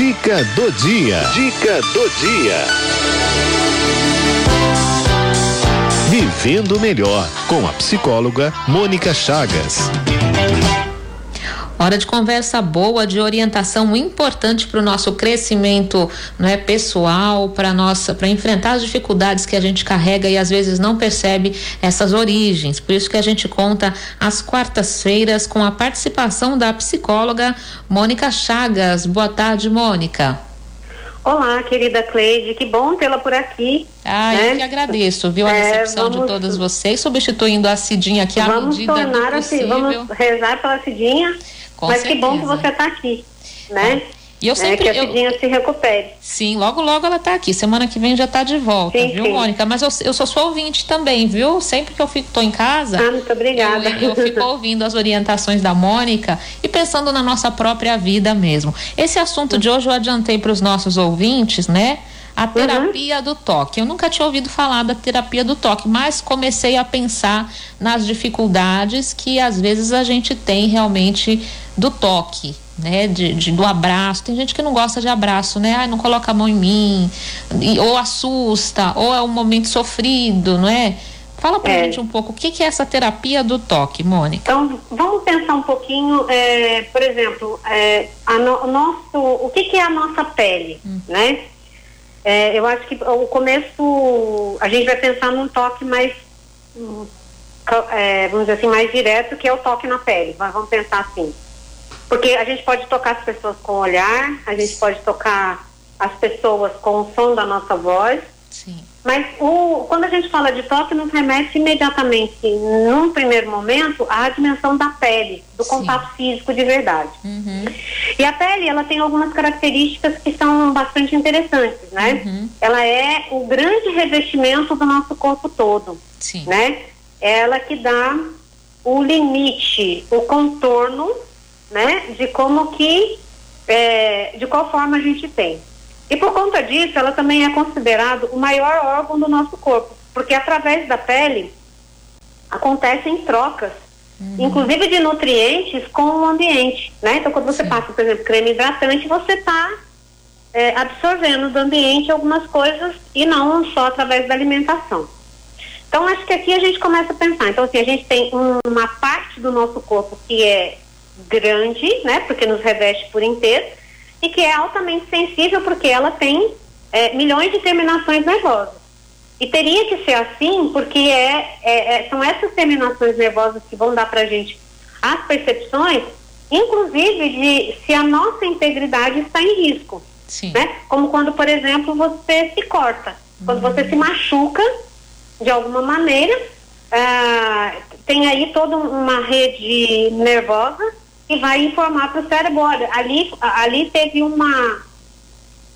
Dica do dia. Dica do dia. Vivendo melhor com a psicóloga Mônica Chagas. Hora de conversa boa, de orientação importante para o nosso crescimento, não é pessoal, para nossa, para enfrentar as dificuldades que a gente carrega e às vezes não percebe essas origens. Por isso que a gente conta às quartas-feiras com a participação da psicóloga Mônica Chagas. Boa tarde, Mônica. Olá, querida Cleide, que bom tê-la por aqui. Ah, né? eu que agradeço, viu? A é, recepção vamos, de todas vocês, substituindo a Cidinha aqui à medida tornar do possível. Vamos rezar pela Cidinha com Mas certeza. que bom que você está aqui, né? E eu sempre. É, que a Cidinha se recupere. Sim, logo, logo ela está aqui. Semana que vem já está de volta, sim, viu, sim. Mônica? Mas eu, eu sou sua ouvinte também, viu? Sempre que eu fico, tô em casa. Ah, muito obrigada. Eu, eu fico ouvindo as orientações da Mônica e pensando na nossa própria vida mesmo. Esse assunto de hoje eu adiantei para os nossos ouvintes, né? A uhum. terapia uhum. do toque. Eu nunca tinha ouvido falar da terapia do toque, mas comecei a pensar nas dificuldades que às vezes a gente tem realmente do toque. Né, de, de, do abraço, tem gente que não gosta de abraço, né? Ai, não coloca a mão em mim, e, ou assusta, ou é um momento sofrido, não é? Fala pra é. gente um pouco o que, que é essa terapia do toque, Mônica. Então, vamos pensar um pouquinho, é, por exemplo, é, no, nosso, o que, que é a nossa pele, hum. né? É, eu acho que o começo, a gente vai pensar num toque mais, é, vamos dizer assim, mais direto, que é o toque na pele. Vamos pensar assim. Porque a gente pode tocar as pessoas com o olhar, a gente pode tocar as pessoas com o som da nossa voz. Sim. Mas o, quando a gente fala de toque, nos remete imediatamente, num primeiro momento, à dimensão da pele, do Sim. contato físico de verdade. Uhum. E a pele, ela tem algumas características que são bastante interessantes, né? Uhum. Ela é o grande revestimento do nosso corpo todo, Sim. né? Ela que dá o limite, o contorno, né? De como que, é, de qual forma a gente tem. E por conta disso, ela também é considerado o maior órgão do nosso corpo, porque através da pele acontecem trocas, uhum. inclusive de nutrientes com o ambiente, né? Então, quando você Sim. passa, por exemplo, creme hidratante, você está é, absorvendo do ambiente algumas coisas e não só através da alimentação. Então, acho que aqui a gente começa a pensar. Então, assim, a gente tem uma parte do nosso corpo que é grande, né? Porque nos reveste por inteiro e que é altamente sensível porque ela tem é, milhões de terminações nervosas. E teria que ser assim porque é, é, é são essas terminações nervosas que vão dar para a gente as percepções, inclusive de se a nossa integridade está em risco. Sim. Né? Como quando, por exemplo, você se corta. Quando uhum. você se machuca de alguma maneira, ah, tem aí toda uma rede nervosa que vai informar para o cérebro, olha, ali, ali teve uma,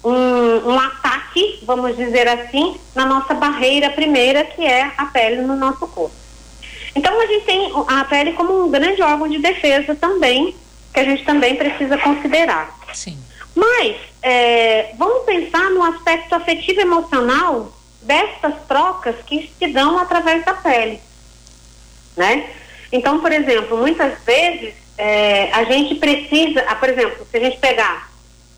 um, um ataque, vamos dizer assim, na nossa barreira primeira, que é a pele no nosso corpo. Então a gente tem a pele como um grande órgão de defesa também, que a gente também precisa considerar. Sim. Mas é, vamos pensar no aspecto afetivo emocional destas trocas que se dão através da pele, né? Então, por exemplo, muitas vezes é, a gente precisa, ah, por exemplo, se a gente pegar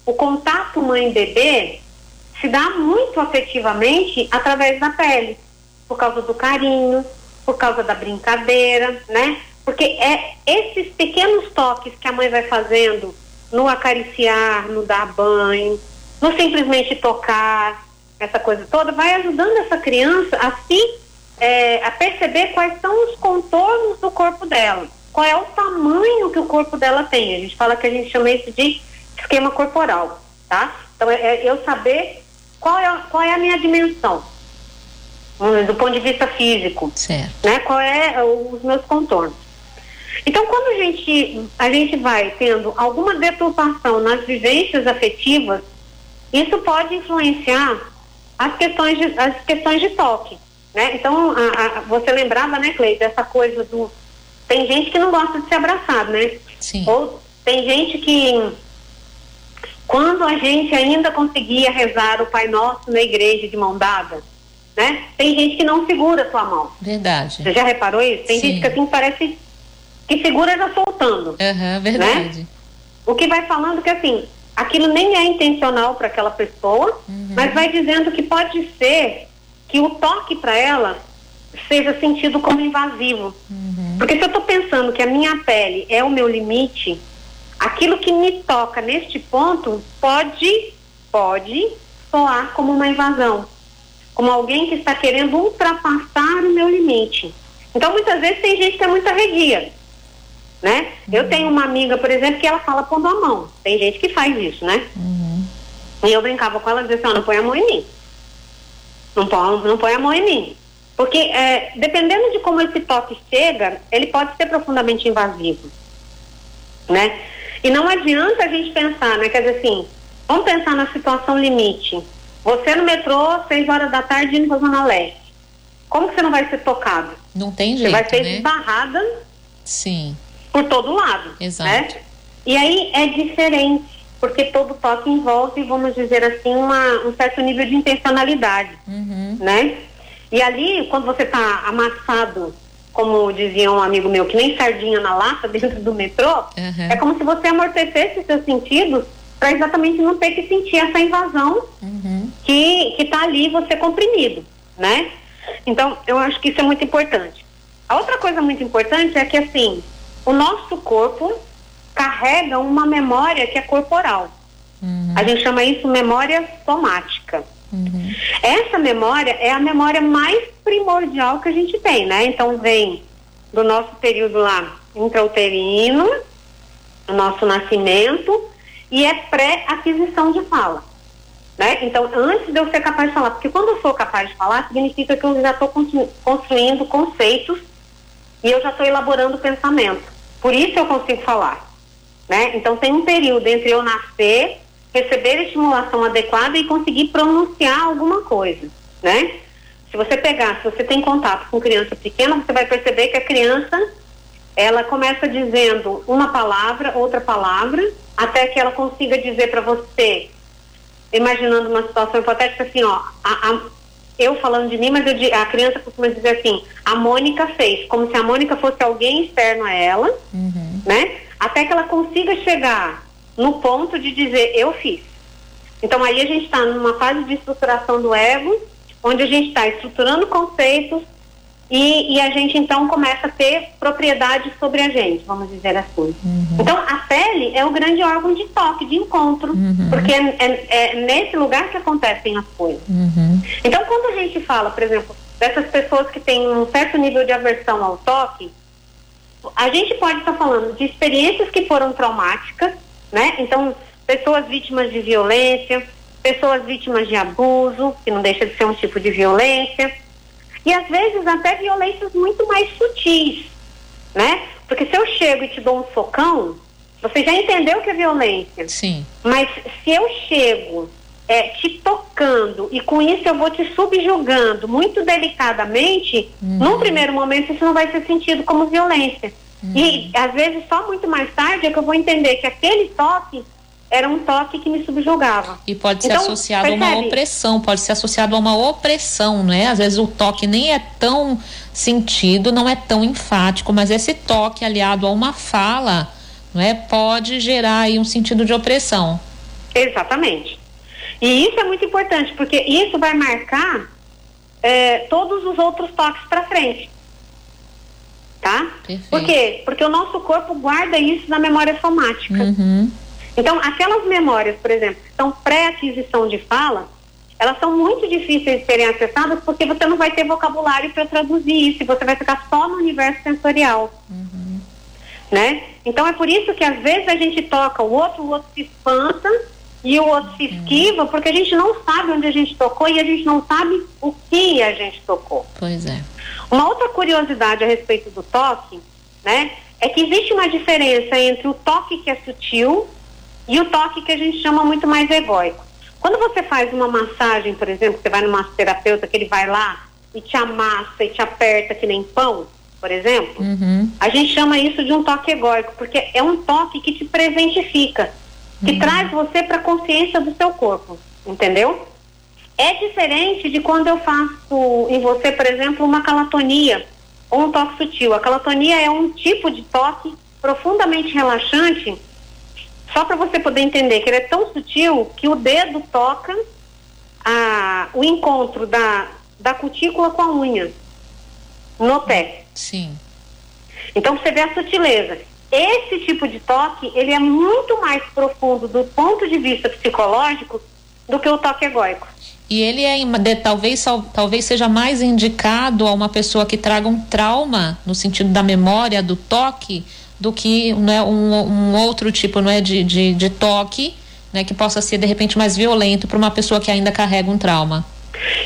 o contato mãe-bebê, se dá muito afetivamente através da pele, por causa do carinho, por causa da brincadeira, né? Porque é esses pequenos toques que a mãe vai fazendo no acariciar, no dar banho, no simplesmente tocar, essa coisa toda, vai ajudando essa criança a se é, a perceber quais são os contornos do corpo dela qual é o tamanho que o corpo dela tem. A gente fala que a gente chama isso de esquema corporal, tá? Então, é, é eu saber qual é, qual é a minha dimensão, do ponto de vista físico, certo. né? Qual é os meus contornos. Então, quando a gente, a gente vai tendo alguma deturpação nas vivências afetivas, isso pode influenciar as questões de, as questões de toque, né? Então, a, a, você lembrava, né, Cleide, dessa coisa do tem gente que não gosta de ser abraçado, né? Sim. Ou tem gente que quando a gente ainda conseguia rezar o Pai Nosso na igreja de mão dada, né? Tem gente que não segura a sua mão. Verdade. Você já reparou isso? Tem Sim. gente que assim parece que segura já soltando. Uhum, verdade. Né? O que vai falando que assim, aquilo nem é intencional para aquela pessoa, uhum. mas vai dizendo que pode ser que o toque para ela seja sentido como invasivo. Uhum. Porque se eu estou pensando que a minha pele é o meu limite, aquilo que me toca neste ponto pode, pode soar como uma invasão, como alguém que está querendo ultrapassar o meu limite. Então, muitas vezes tem gente que é muito arredia, né? Uhum. Eu tenho uma amiga, por exemplo, que ela fala pondo a mão. Tem gente que faz isso, né? Uhum. E eu brincava com ela e dizia assim, oh, não põe a mão em mim. Não põe, não põe a mão em mim. Porque é, dependendo de como esse toque chega, ele pode ser profundamente invasivo, né? E não adianta a gente pensar, né? Quer dizer assim, vamos pensar na situação limite. Você no metrô, seis horas da tarde, indo para Zona Leste. Como que você não vai ser tocado? Não tem jeito, Você vai ser né? esbarrada Sim. por todo lado, Exato. né? E aí é diferente, porque todo toque envolve, vamos dizer assim, uma, um certo nível de intencionalidade, uhum. né? E ali, quando você está amassado, como dizia um amigo meu, que nem sardinha na lata dentro do metrô, uhum. é como se você amortecesse seus sentidos para exatamente não ter que sentir essa invasão uhum. que está ali você comprimido, né? Então, eu acho que isso é muito importante. A outra coisa muito importante é que, assim, o nosso corpo carrega uma memória que é corporal. Uhum. A gente chama isso memória somática. Uhum. Essa memória é a memória mais primordial que a gente tem, né? Então vem do nosso período lá intrauterino, o nosso nascimento, e é pré-aquisição de fala. Né? Então, antes de eu ser capaz de falar, porque quando eu sou capaz de falar, significa que eu já estou construindo conceitos e eu já estou elaborando pensamento. Por isso eu consigo falar. Né? Então, tem um período entre eu nascer receber estimulação adequada e conseguir pronunciar alguma coisa, né? Se você pegar, se você tem contato com criança pequena, você vai perceber que a criança ela começa dizendo uma palavra, outra palavra, até que ela consiga dizer para você, imaginando uma situação hipotética assim, ó, a, a, eu falando de mim, mas eu, a criança costuma dizer assim, a Mônica fez, como se a Mônica fosse alguém externo a ela, uhum. né? Até que ela consiga chegar no ponto de dizer eu fiz. Então aí a gente está numa fase de estruturação do ego, onde a gente está estruturando conceitos e, e, a gente então começa a ter propriedade sobre a gente, vamos dizer assim. Uhum. Então a pele é o grande órgão de toque, de encontro, uhum. porque é, é, é, nesse lugar que acontecem as coisas. Uhum. Então quando a gente fala, por exemplo, dessas pessoas que têm um certo nível de aversão ao toque, a gente pode estar tá falando de experiências que foram traumáticas né? Então, pessoas vítimas de violência, pessoas vítimas de abuso, que não deixa de ser um tipo de violência, e às vezes até violências muito mais sutis, né? Porque se eu chego e te dou um socão, você já entendeu que é violência. Sim. Mas se eu chego é, te tocando e com isso eu vou te subjugando muito delicadamente, uhum. num primeiro momento isso não vai ser sentido como violência. Uhum. E às vezes só muito mais tarde é que eu vou entender que aquele toque era um toque que me subjugava. E pode ser então, associado percebe? a uma opressão, pode ser associado a uma opressão, né? Às vezes o toque nem é tão sentido, não é tão enfático, mas esse toque aliado a uma fala, não é, pode gerar aí um sentido de opressão. Exatamente. E isso é muito importante, porque isso vai marcar é, todos os outros toques para frente tá? Perfeito. Por quê? Porque o nosso corpo guarda isso na memória somática. Uhum. Então, aquelas memórias, por exemplo, que são pré-aquisição de fala, elas são muito difíceis de serem acessadas porque você não vai ter vocabulário para traduzir isso, e você vai ficar só no universo sensorial. Uhum. Né? Então é por isso que às vezes a gente toca o outro, o outro se espanta e o outro se uhum. esquiva, uhum. porque a gente não sabe onde a gente tocou e a gente não sabe o que a gente tocou. Pois é. Uma outra curiosidade a respeito do toque, né, é que existe uma diferença entre o toque que é sutil e o toque que a gente chama muito mais egóico. Quando você faz uma massagem, por exemplo, você vai no massoterapeuta que ele vai lá e te amassa e te aperta que nem pão, por exemplo, uhum. a gente chama isso de um toque egóico, porque é um toque que te presentifica, que uhum. traz você para a consciência do seu corpo, entendeu? É diferente de quando eu faço em você, por exemplo, uma calatonia ou um toque sutil. A calatonia é um tipo de toque profundamente relaxante Só para você poder entender que ele é tão sutil que o dedo toca a, o encontro da, da cutícula com a unha no pé. Sim. Então você vê a sutileza. Esse tipo de toque, ele é muito mais profundo do ponto de vista psicológico do que o toque egóico. E ele é de, talvez talvez seja mais indicado a uma pessoa que traga um trauma no sentido da memória do toque do que né, um, um outro tipo não é de, de, de toque né, que possa ser de repente mais violento para uma pessoa que ainda carrega um trauma.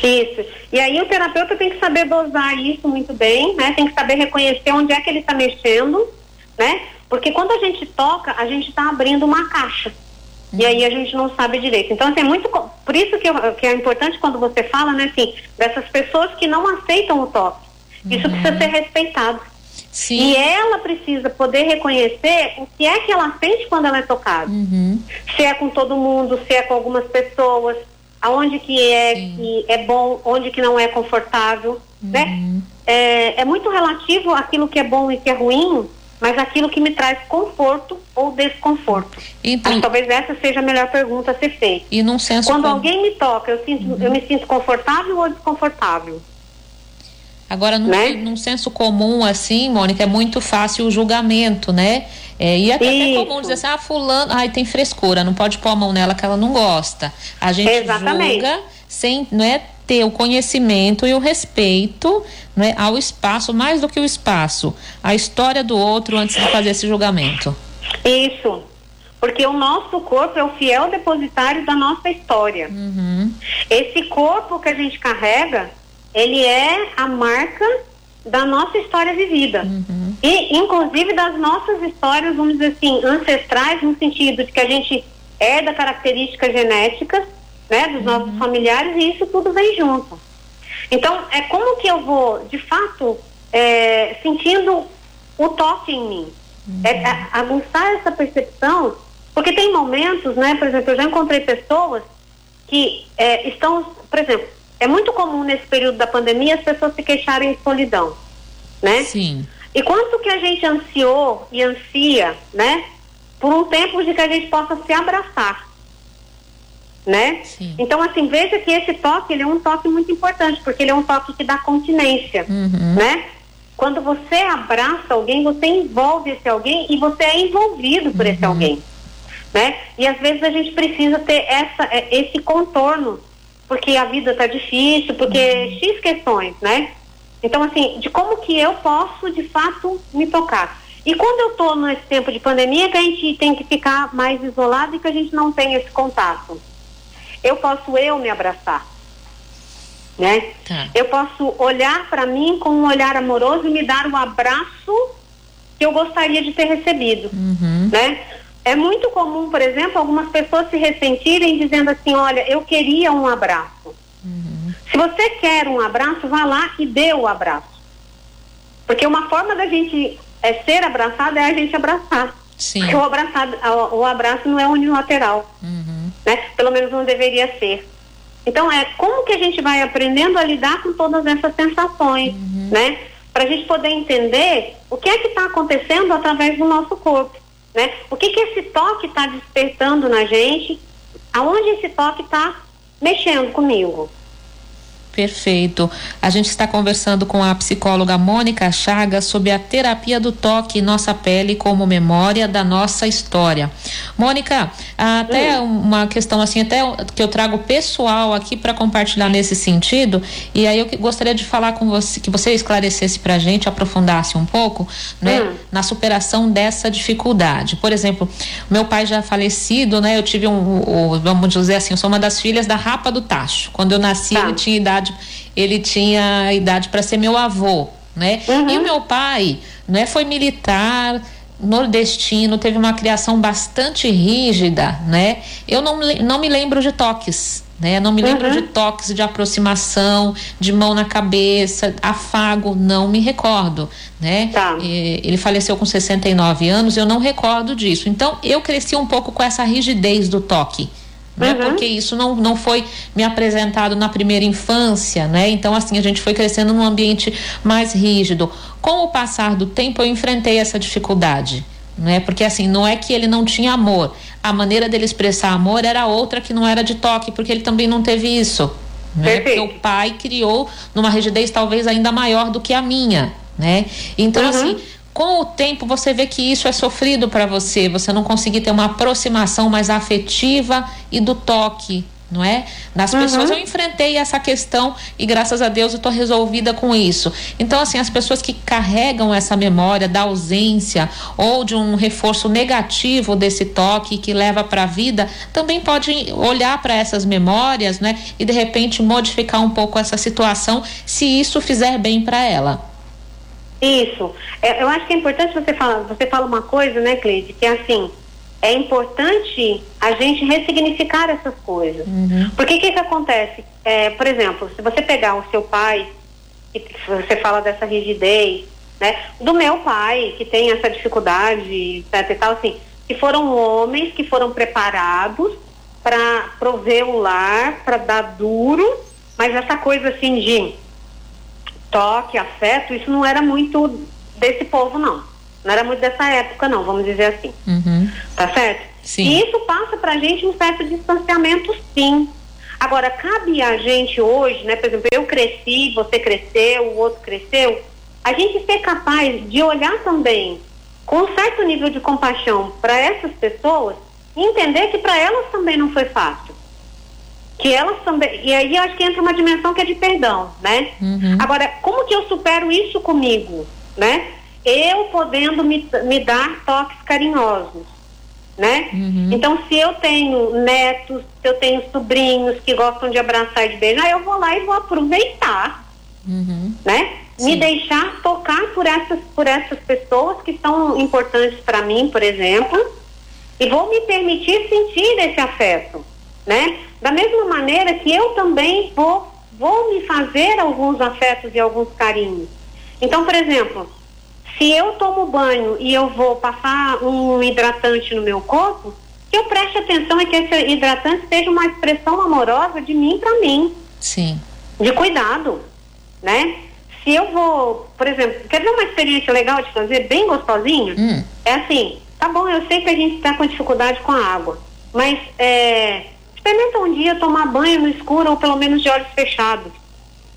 Isso. E aí o terapeuta tem que saber dosar isso muito bem, né? Tem que saber reconhecer onde é que ele está mexendo, né? Porque quando a gente toca, a gente está abrindo uma caixa. E aí a gente não sabe direito. Então, assim, é muito. Por isso que, eu, que é importante quando você fala, né, assim, dessas pessoas que não aceitam o toque. Isso uhum. precisa ser respeitado. Sim. E ela precisa poder reconhecer o que é que ela sente quando ela é tocada. Uhum. Se é com todo mundo, se é com algumas pessoas, aonde que é Sim. que é bom, onde que não é confortável, né? uhum. né? É, é muito relativo aquilo que é bom e que é ruim mas aquilo que me traz conforto ou desconforto. Então, Acho, talvez essa seja a melhor pergunta a ser feita. E num senso Quando alguém me toca, eu, sinto, uhum. eu me sinto confortável ou desconfortável? Agora, num, né? num senso comum, assim, Mônica, é muito fácil o julgamento, né? É, e até, até comum dizer assim, ah, fulano, ai, tem frescura, não pode pôr a mão nela que ela não gosta. A gente Exatamente. julga sem, não é ter o conhecimento e o respeito né, ao espaço, mais do que o espaço, a história do outro antes de fazer esse julgamento. Isso. Porque o nosso corpo é o fiel depositário da nossa história. Uhum. Esse corpo que a gente carrega, ele é a marca da nossa história vivida. Uhum. E, inclusive, das nossas histórias, vamos dizer assim, ancestrais, no sentido de que a gente herda características genéticas né, dos nossos familiares e isso tudo vem junto. Então, é como que eu vou, de fato, é, sentindo o toque em mim? Uhum. É, é, aguçar essa percepção, porque tem momentos, né, por exemplo, eu já encontrei pessoas que é, estão, por exemplo, é muito comum nesse período da pandemia as pessoas se queixarem de solidão, né? Sim. E quanto que a gente ansiou e ansia, né, por um tempo de que a gente possa se abraçar né? Sim. Então, assim, veja que esse toque, ele é um toque muito importante, porque ele é um toque que dá continência, uhum. né? Quando você abraça alguém, você envolve esse alguém e você é envolvido por uhum. esse alguém, né? E às vezes a gente precisa ter essa, é, esse contorno, porque a vida tá difícil, porque uhum. X questões, né? Então, assim, de como que eu posso, de fato, me tocar. E quando eu estou nesse tempo de pandemia, que a gente tem que ficar mais isolado e que a gente não tem esse contato eu posso eu me abraçar. Né? Tá. Eu posso olhar para mim com um olhar amoroso e me dar o abraço que eu gostaria de ter recebido, uhum. né? É muito comum, por exemplo, algumas pessoas se ressentirem dizendo assim, olha, eu queria um abraço. Uhum. Se você quer um abraço, vá lá e dê o abraço. Porque uma forma da gente é, ser abraçado é a gente abraçar. Sim. Porque o, abraçado, o abraço não é unilateral. Uhum? Pelo menos não deveria ser. Então é como que a gente vai aprendendo a lidar com todas essas sensações, uhum. né? Para a gente poder entender o que é que está acontecendo através do nosso corpo, né? O que que esse toque está despertando na gente? Aonde esse toque está mexendo comigo? Perfeito. A gente está conversando com a psicóloga Mônica Chagas sobre a terapia do toque em nossa pele como memória da nossa história. Mônica, até uma questão assim, até que eu trago pessoal aqui para compartilhar nesse sentido, e aí eu gostaria de falar com você, que você esclarecesse para a gente, aprofundasse um pouco, né, hum. na superação dessa dificuldade. Por exemplo, meu pai já falecido, né, eu tive um, um vamos dizer assim, eu sou uma das filhas da Rapa do Tacho. Quando eu nasci, tá. ele tinha idade idade, ele tinha idade para ser meu avô, né? Uhum. E o meu pai, né, foi militar, nordestino, teve uma criação bastante rígida, né? Eu não, não me lembro de toques, né? Não me lembro uhum. de toques de aproximação, de mão na cabeça, afago, não me recordo, né? Tá. ele faleceu com 69 anos, eu não recordo disso. Então, eu cresci um pouco com essa rigidez do toque né? Uhum. Porque isso não, não foi me apresentado na primeira infância, né? Então, assim, a gente foi crescendo num ambiente mais rígido. Com o passar do tempo, eu enfrentei essa dificuldade. né? Porque assim, não é que ele não tinha amor. A maneira dele expressar amor era outra que não era de toque, porque ele também não teve isso. Né? Porque o pai criou numa rigidez talvez ainda maior do que a minha, né? Então, uhum. assim, com o tempo você vê que isso é sofrido para você, você não conseguir ter uma aproximação mais afetiva e do toque, não é? Nas uhum. pessoas eu enfrentei essa questão e graças a Deus eu estou resolvida com isso. Então assim, as pessoas que carregam essa memória da ausência ou de um reforço negativo desse toque que leva para a vida, também podem olhar para essas memórias, né? E de repente modificar um pouco essa situação, se isso fizer bem para ela. Isso. É, eu acho que é importante você falar, você fala uma coisa, né, Cleide, que é assim, é importante a gente ressignificar essas coisas. Uhum. Porque o que, que acontece? É, por exemplo, se você pegar o seu pai, que você fala dessa rigidez, né? Do meu pai, que tem essa dificuldade, etc e tal, assim, que foram homens que foram preparados para prover o lar, para dar duro, mas essa coisa assim de toque, afeto, isso não era muito desse povo, não. Não era muito dessa época, não, vamos dizer assim. Uhum. Tá certo? Sim. E isso passa pra gente um certo distanciamento, sim. Agora, cabe a gente hoje, né? Por exemplo, eu cresci, você cresceu, o outro cresceu, a gente ser capaz de olhar também com um certo nível de compaixão para essas pessoas e entender que para elas também não foi fácil. Que elas também. E aí eu acho que entra uma dimensão que é de perdão, né? Uhum. Agora, como que eu supero isso comigo, né? eu podendo me, me dar toques carinhosos, né? Uhum. Então, se eu tenho netos, se eu tenho sobrinhos que gostam de abraçar e de beijar, eu vou lá e vou aproveitar, uhum. né? Sim. Me deixar tocar por essas, por essas pessoas que são importantes para mim, por exemplo, e vou me permitir sentir esse afeto, né? Da mesma maneira que eu também vou, vou me fazer alguns afetos e alguns carinhos. Então, por exemplo, se eu tomo banho e eu vou passar um hidratante no meu corpo, que eu preste atenção é que esse hidratante seja uma expressão amorosa de mim para mim. Sim. De cuidado, né? Se eu vou, por exemplo, quer ver uma experiência legal de fazer, bem gostosinha? Hum. É assim, tá bom, eu sei que a gente está com dificuldade com a água, mas é, experimenta um dia tomar banho no escuro ou pelo menos de olhos fechados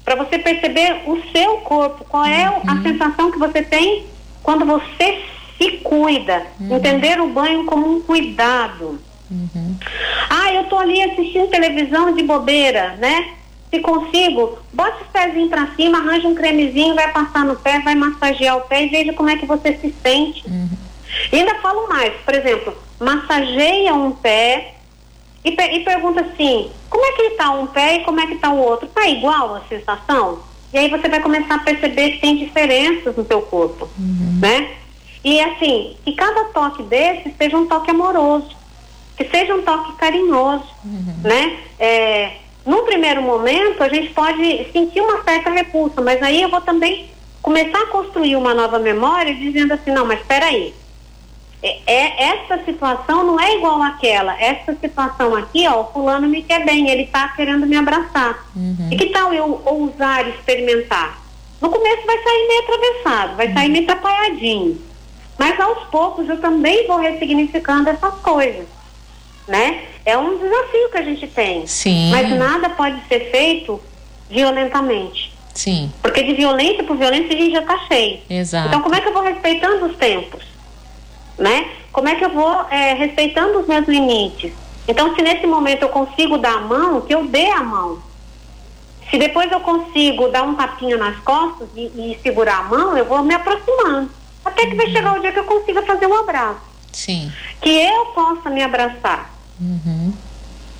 para você perceber o seu corpo, qual é uhum. a sensação que você tem quando você se cuida, uhum. entender o banho como um cuidado. Uhum. Ah, eu tô ali assistindo televisão de bobeira, né? Se consigo, bota os pezinhos para cima, arranja um cremezinho, vai passar no pé, vai massagear o pé e veja como é que você se sente. Uhum. E ainda falo mais, por exemplo, massageia um pé, e, e pergunta assim, como é que está um pé e como é que está o outro? Está igual a sensação? E aí você vai começar a perceber que tem diferenças no seu corpo, uhum. né? E assim, que cada toque desse seja um toque amoroso, que seja um toque carinhoso, uhum. né? É, num primeiro momento a gente pode sentir uma certa repulsa, mas aí eu vou também começar a construir uma nova memória dizendo assim, não, mas espera aí, é, é, essa situação não é igual àquela. Essa situação aqui, ó, o fulano me quer bem, ele tá querendo me abraçar. Uhum. E que tal eu ousar experimentar? No começo vai sair meio atravessado, vai uhum. sair meio atrapalhadinho. Mas aos poucos eu também vou ressignificando essas coisas, né? É um desafio que a gente tem. Sim. Mas nada pode ser feito violentamente. Sim. Porque de violência por violência a gente já tá cheio. Exato. Então como é que eu vou respeitando os tempos? Né? Como é que eu vou é, respeitando os meus limites? Então, se nesse momento eu consigo dar a mão, que eu dê a mão. Se depois eu consigo dar um tapinha nas costas e, e segurar a mão, eu vou me aproximando. Até que vai chegar o dia que eu consiga fazer um abraço. Sim. Que eu possa me abraçar. Uhum.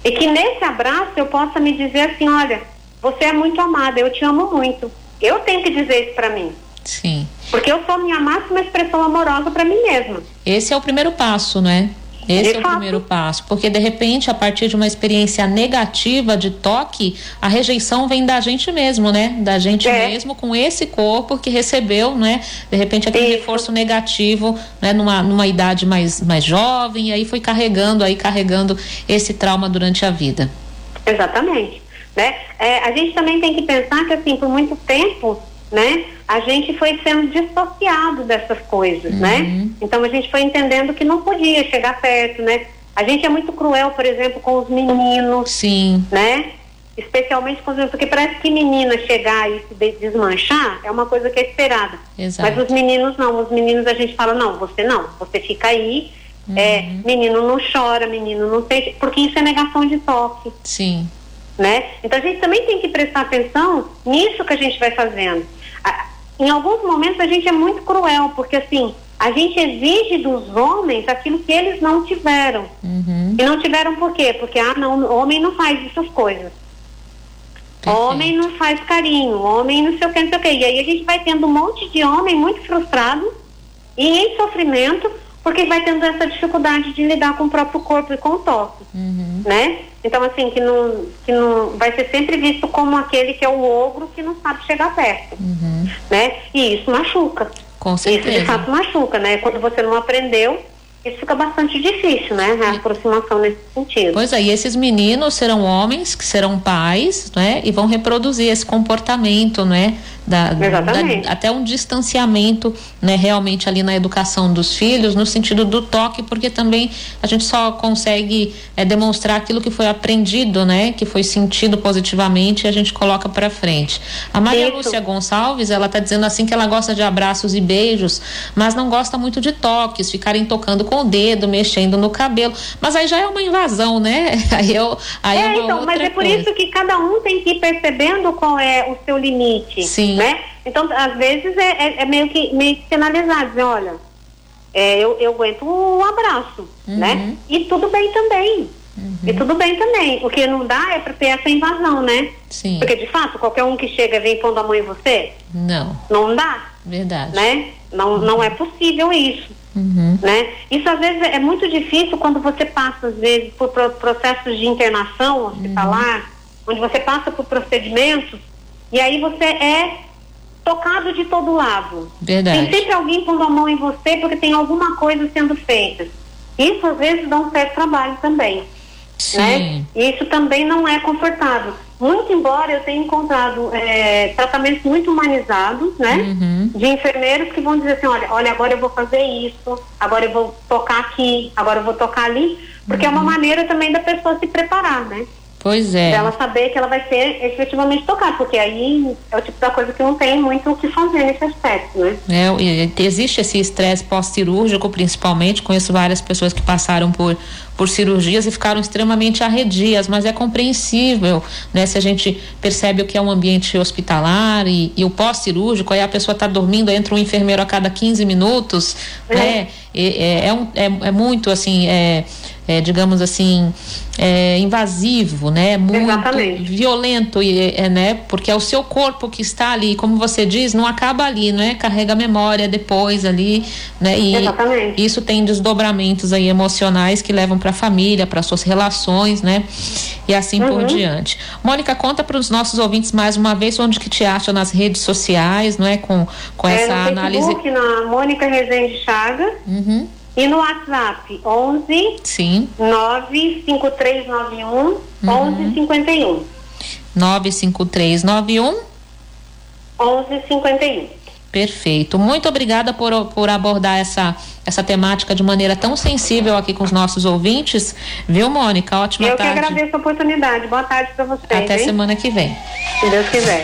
E que nesse abraço eu possa me dizer assim, olha, você é muito amada, eu te amo muito. Eu tenho que dizer isso para mim. Sim. Porque eu sou minha máxima expressão amorosa para mim mesma. Esse é o primeiro passo, né? Esse de é fato. o primeiro passo, porque de repente, a partir de uma experiência negativa de toque, a rejeição vem da gente mesmo, né? Da gente é. mesmo com esse corpo que recebeu, né? De repente aquele Isso. reforço negativo, né? Numa, numa idade mais, mais jovem, e aí foi carregando, aí carregando esse trauma durante a vida. Exatamente, né? É, a gente também tem que pensar que assim, por muito tempo né? A gente foi sendo dissociado dessas coisas, né? uhum. né? Então a gente foi entendendo que não podia chegar perto, né? A gente é muito cruel, por exemplo, com os meninos. Sim. Né? Especialmente com os porque parece que menina chegar e se desmanchar é uma coisa que é esperada. Exato. Mas os meninos não, os meninos a gente fala, não, você não, você fica aí, uhum. é, menino não chora, menino não tem. Porque isso é negação de toque. Sim. Né? Então a gente também tem que prestar atenção nisso que a gente vai fazendo. Em alguns momentos a gente é muito cruel, porque assim, a gente exige dos homens aquilo que eles não tiveram. Uhum. E não tiveram por quê? Porque, ah, não, homem não faz essas coisas. Perfeito. Homem não faz carinho, homem não sei o que, não sei o que. E aí a gente vai tendo um monte de homem muito frustrado e em sofrimento, porque vai tendo essa dificuldade de lidar com o próprio corpo e com o toque, uhum. né? Então, assim, que não, que não vai ser sempre visto como aquele que é o ogro que não sabe chegar perto, uhum. né? E isso machuca. Com certeza. Isso de fato machuca, né? Quando você não aprendeu, isso fica bastante difícil, né? A aproximação nesse sentido. Pois é, e esses meninos serão homens que serão pais, né? E vão reproduzir esse comportamento, né? Da. Da, até um distanciamento, né? Realmente ali na educação dos filhos, no sentido do toque, porque também a gente só consegue é, demonstrar aquilo que foi aprendido, né? Que foi sentido positivamente e a gente coloca para frente. A Maria Isso. Lúcia Gonçalves, ela tá dizendo assim que ela gosta de abraços e beijos, mas não gosta muito de toques, ficarem tocando com o dedo, mexendo no cabelo. Mas aí já é uma invasão, né? Aí eu. Aí é, então, mas é por coisa. isso que cada um tem que ir percebendo qual é o seu limite. Sim. Né? Então, às vezes, é, é, é meio que meio que sinalizar, dizer, olha, é, eu, eu aguento um abraço, uhum. né? E tudo bem também. Uhum. E tudo bem também. O que não dá é para ter essa invasão, né? Sim. Porque, de fato, qualquer um que chega vem pondo a mão em você? Não. Não dá. Verdade. Né? Não, não é possível isso. Uhum. Né? Isso às vezes é muito difícil quando você passa, às vezes, por processos de internação hospitalar, uhum. onde você passa por procedimentos e aí você é tocado de todo lado. Verdade. Tem sempre alguém pondo a mão em você porque tem alguma coisa sendo feita. Isso às vezes dá um certo trabalho também. Sim. Né? E isso também não é confortável. Muito embora eu tenha encontrado é, tratamentos muito humanizados, né? Uhum. De enfermeiros que vão dizer assim, olha, olha, agora eu vou fazer isso, agora eu vou tocar aqui, agora eu vou tocar ali, porque uhum. é uma uhum. maneira também da pessoa se preparar, né? Pois é. Pra ela saber que ela vai ser efetivamente tocada, porque aí é o tipo da coisa que não tem muito o que fazer nesse aspecto, né? É, existe esse estresse pós-cirúrgico, principalmente. Conheço várias pessoas que passaram por, por cirurgias e ficaram extremamente arredias, mas é compreensível, né? Se a gente percebe o que é um ambiente hospitalar e, e o pós-cirúrgico, aí a pessoa está dormindo, entra um enfermeiro a cada 15 minutos, é. né? É, é, um, é, é muito assim, é, é, digamos assim, é, invasivo, né? Muito Exatamente. violento, e, é, né? Porque é o seu corpo que está ali, como você diz, não acaba ali, né? Carrega memória depois ali, né? E Exatamente. isso tem desdobramentos aí emocionais que levam para a família, para suas relações, né? E assim uhum. por diante. Mônica, conta para os nossos ouvintes mais uma vez onde que te acha nas redes sociais, não é? Com, com é, essa no análise. Facebook, na Mônica Rezende Chagas. Uhum. E no WhatsApp, 11 Sim. 95391 uhum. 1151. 95391 1151. Perfeito. Muito obrigada por, por abordar essa, essa temática de maneira tão sensível aqui com os nossos ouvintes. Viu, Mônica? Ótima Eu tarde. Eu que agradeço a oportunidade. Boa tarde para vocês. Até hein? semana que vem. Se Deus quiser.